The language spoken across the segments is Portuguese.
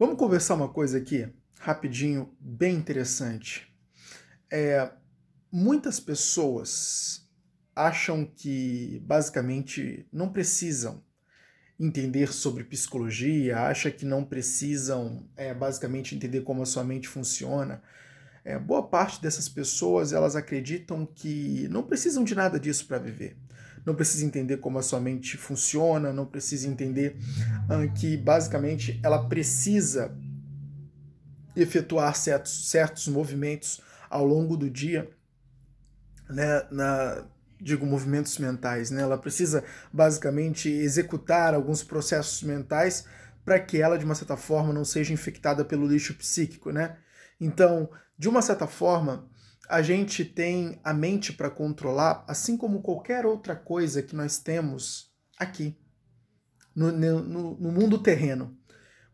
Vamos conversar uma coisa aqui, rapidinho, bem interessante. É, muitas pessoas acham que basicamente não precisam entender sobre psicologia, acham que não precisam é, basicamente entender como a sua mente funciona. É, boa parte dessas pessoas elas acreditam que não precisam de nada disso para viver não precisa entender como a sua mente funciona, não precisa entender uh, que basicamente ela precisa efetuar certos, certos movimentos ao longo do dia, né, na, digo, movimentos mentais, né? Ela precisa basicamente executar alguns processos mentais para que ela, de uma certa forma, não seja infectada pelo lixo psíquico, né? Então, de uma certa forma, a gente tem a mente para controlar, assim como qualquer outra coisa que nós temos aqui, no, no, no mundo terreno.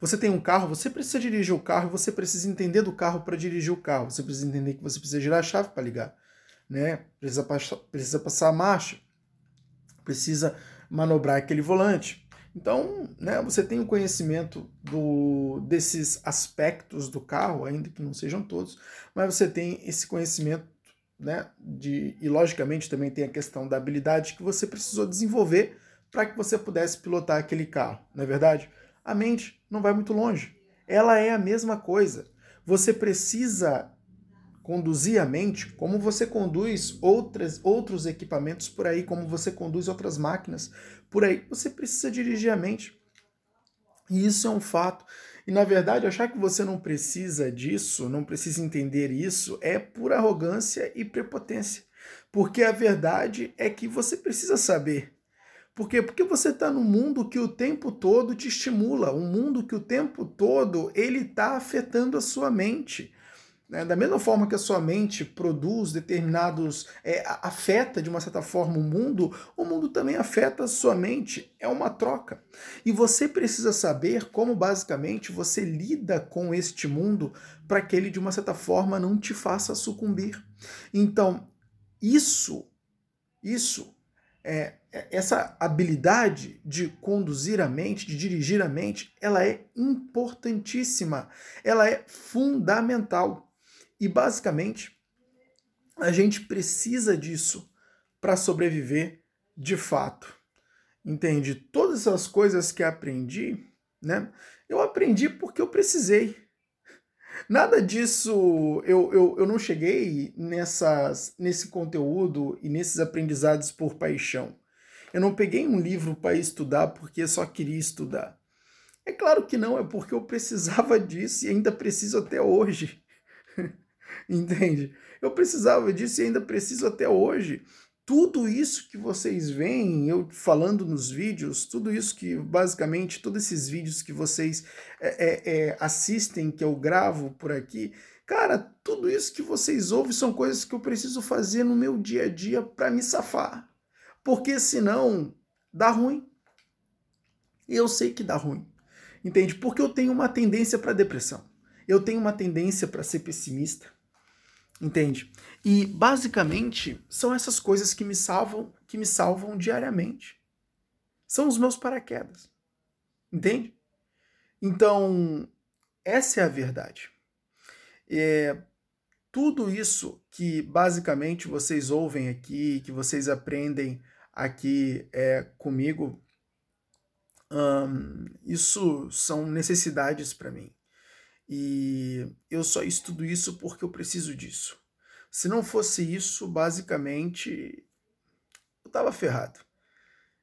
Você tem um carro, você precisa dirigir o carro, você precisa entender do carro para dirigir o carro. Você precisa entender que você precisa girar a chave para ligar, né? Precisa, precisa passar a marcha, precisa manobrar aquele volante. Então, né, você tem o conhecimento do, desses aspectos do carro, ainda que não sejam todos, mas você tem esse conhecimento, né, de, e logicamente também tem a questão da habilidade que você precisou desenvolver para que você pudesse pilotar aquele carro, não é verdade? A mente não vai muito longe. Ela é a mesma coisa. Você precisa conduzir a mente como você conduz outras, outros equipamentos por aí, como você conduz outras máquinas por aí. Você precisa dirigir a mente. E isso é um fato. E na verdade, achar que você não precisa disso, não precisa entender isso, é pura arrogância e prepotência. Porque a verdade é que você precisa saber. Por quê? Porque você está num mundo que o tempo todo te estimula, um mundo que o tempo todo ele está afetando a sua mente. Né? Da mesma forma que a sua mente produz determinados. É, afeta de uma certa forma o mundo, o mundo também afeta a sua mente. É uma troca. E você precisa saber como basicamente você lida com este mundo para que ele de uma certa forma não te faça sucumbir. Então, isso, isso é, é essa habilidade de conduzir a mente, de dirigir a mente, ela é importantíssima, ela é fundamental. E basicamente, a gente precisa disso para sobreviver de fato. Entende? Todas as coisas que aprendi, né? Eu aprendi porque eu precisei. Nada disso eu, eu, eu não cheguei nessas, nesse conteúdo e nesses aprendizados por paixão. Eu não peguei um livro para estudar porque só queria estudar. É claro que não, é porque eu precisava disso e ainda preciso até hoje. entende? Eu precisava disso e ainda preciso até hoje. Tudo isso que vocês veem, eu falando nos vídeos, tudo isso que, basicamente, todos esses vídeos que vocês é, é, é, assistem, que eu gravo por aqui, cara, tudo isso que vocês ouvem são coisas que eu preciso fazer no meu dia a dia para me safar. Porque senão dá ruim. E eu sei que dá ruim. Entende? Porque eu tenho uma tendência para depressão. Eu tenho uma tendência para ser pessimista. Entende? E basicamente são essas coisas que me salvam, que me salvam diariamente. São os meus paraquedas. Entende? Então, essa é a verdade. É, tudo isso que basicamente vocês ouvem aqui, que vocês aprendem aqui é, comigo, isso são necessidades para mim. E eu só estudo isso porque eu preciso disso. Se não fosse isso, basicamente, eu estava ferrado.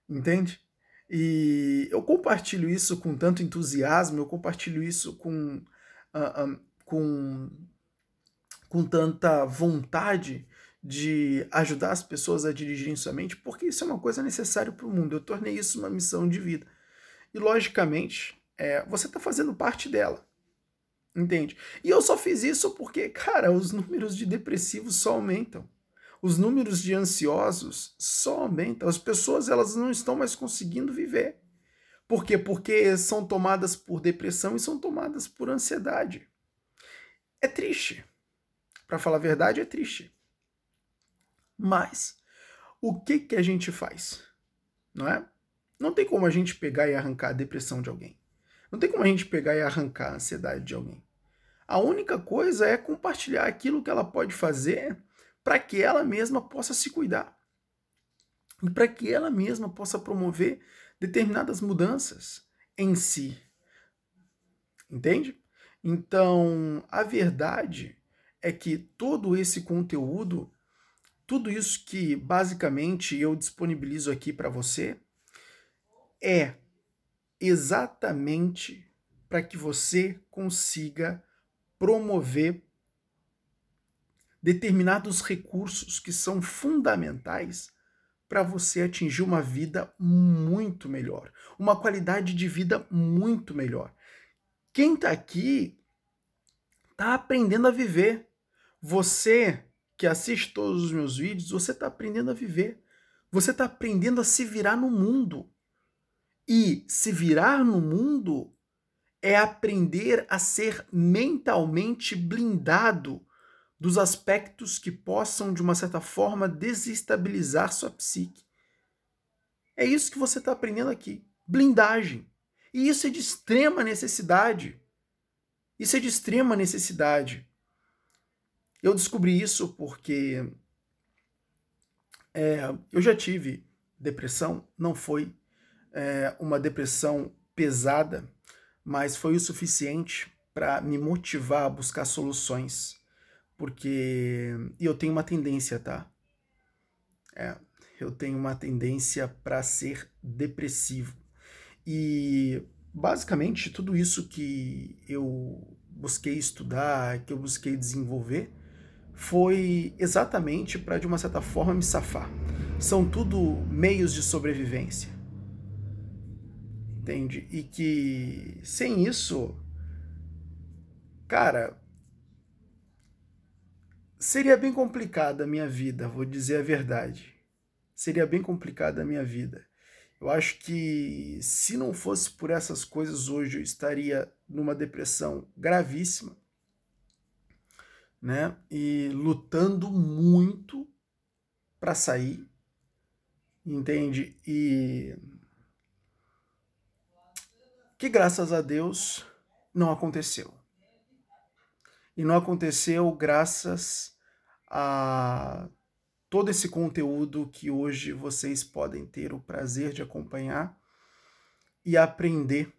Entende? E eu compartilho isso com tanto entusiasmo, eu compartilho isso com, uh, um, com, com tanta vontade de ajudar as pessoas a dirigirem sua mente, porque isso é uma coisa necessária para o mundo. Eu tornei isso uma missão de vida. E, logicamente, é, você está fazendo parte dela. Entende? E eu só fiz isso porque, cara, os números de depressivos só aumentam. Os números de ansiosos só aumentam. As pessoas elas não estão mais conseguindo viver. Por quê? Porque são tomadas por depressão e são tomadas por ansiedade. É triste. Para falar a verdade, é triste. Mas o que que a gente faz? Não é? Não tem como a gente pegar e arrancar a depressão de alguém. Não tem como a gente pegar e arrancar a ansiedade de alguém. A única coisa é compartilhar aquilo que ela pode fazer para que ela mesma possa se cuidar. E para que ela mesma possa promover determinadas mudanças em si. Entende? Então, a verdade é que todo esse conteúdo, tudo isso que basicamente eu disponibilizo aqui para você, é exatamente para que você consiga promover determinados recursos que são fundamentais para você atingir uma vida muito melhor, uma qualidade de vida muito melhor. Quem está aqui está aprendendo a viver. Você que assiste todos os meus vídeos, você está aprendendo a viver. Você está aprendendo a se virar no mundo. E se virar no mundo é aprender a ser mentalmente blindado dos aspectos que possam, de uma certa forma, desestabilizar sua psique. É isso que você está aprendendo aqui. Blindagem. E isso é de extrema necessidade. Isso é de extrema necessidade. Eu descobri isso porque é, eu já tive depressão, não foi é, uma depressão pesada, mas foi o suficiente para me motivar a buscar soluções. Porque. E eu tenho uma tendência, tá? É, eu tenho uma tendência para ser depressivo. E basicamente tudo isso que eu busquei estudar, que eu busquei desenvolver, foi exatamente para, de uma certa forma, me safar. São tudo meios de sobrevivência entende? E que sem isso, cara, seria bem complicada a minha vida, vou dizer a verdade. Seria bem complicada a minha vida. Eu acho que se não fosse por essas coisas hoje eu estaria numa depressão gravíssima, né? E lutando muito para sair, entende? E que graças a Deus não aconteceu. E não aconteceu graças a todo esse conteúdo que hoje vocês podem ter o prazer de acompanhar e aprender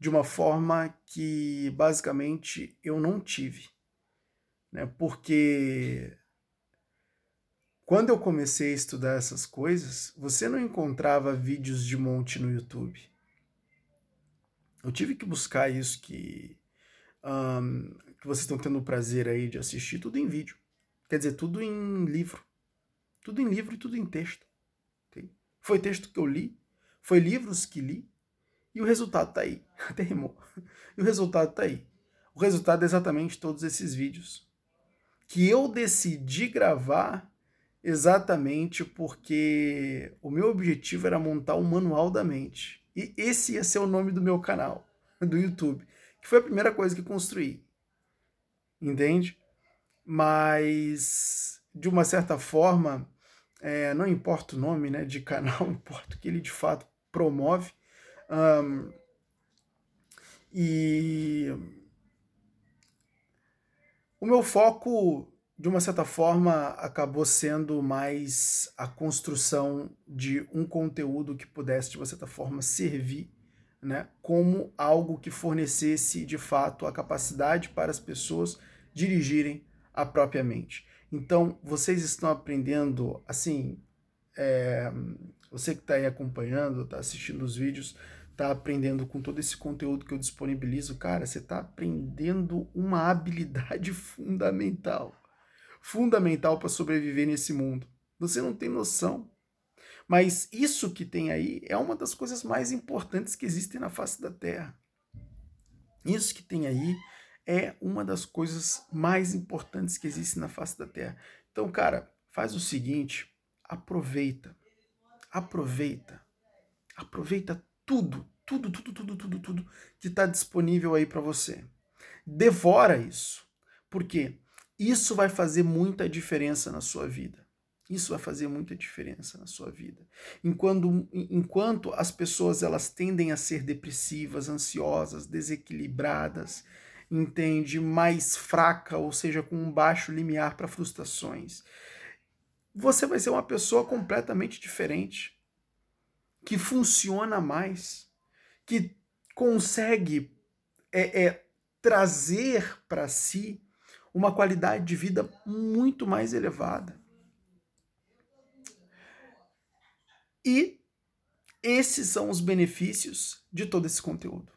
de uma forma que basicamente eu não tive. Né? Porque quando eu comecei a estudar essas coisas, você não encontrava vídeos de monte no YouTube. Eu tive que buscar isso que, um, que vocês estão tendo o prazer aí de assistir, tudo em vídeo. Quer dizer, tudo em livro. Tudo em livro e tudo em texto. Okay? Foi texto que eu li, foi livros que li, e o resultado tá aí. Até rimou. E o resultado tá aí. O resultado é exatamente todos esses vídeos. Que eu decidi gravar exatamente porque o meu objetivo era montar um manual da mente. E esse ia ser o nome do meu canal, do YouTube, que foi a primeira coisa que construí. Entende? Mas, de uma certa forma, é, não importa o nome né, de canal, importa o que ele de fato promove. Um, e o meu foco de uma certa forma, acabou sendo mais a construção de um conteúdo que pudesse, de uma certa forma, servir né, como algo que fornecesse, de fato, a capacidade para as pessoas dirigirem a própria mente. Então, vocês estão aprendendo, assim, é, você que está aí acompanhando, está assistindo os vídeos, está aprendendo com todo esse conteúdo que eu disponibilizo, cara, você está aprendendo uma habilidade fundamental fundamental para sobreviver nesse mundo. Você não tem noção. Mas isso que tem aí é uma das coisas mais importantes que existem na face da Terra. Isso que tem aí é uma das coisas mais importantes que existem na face da Terra. Então, cara, faz o seguinte: aproveita, aproveita, aproveita tudo, tudo, tudo, tudo, tudo, tudo que está disponível aí para você. Devora isso. Por quê? Isso vai fazer muita diferença na sua vida. Isso vai fazer muita diferença na sua vida. Enquanto, enquanto as pessoas elas tendem a ser depressivas, ansiosas, desequilibradas, entende, mais fraca, ou seja, com um baixo limiar para frustrações, você vai ser uma pessoa completamente diferente, que funciona mais, que consegue é, é trazer para si uma qualidade de vida muito mais elevada. E esses são os benefícios de todo esse conteúdo.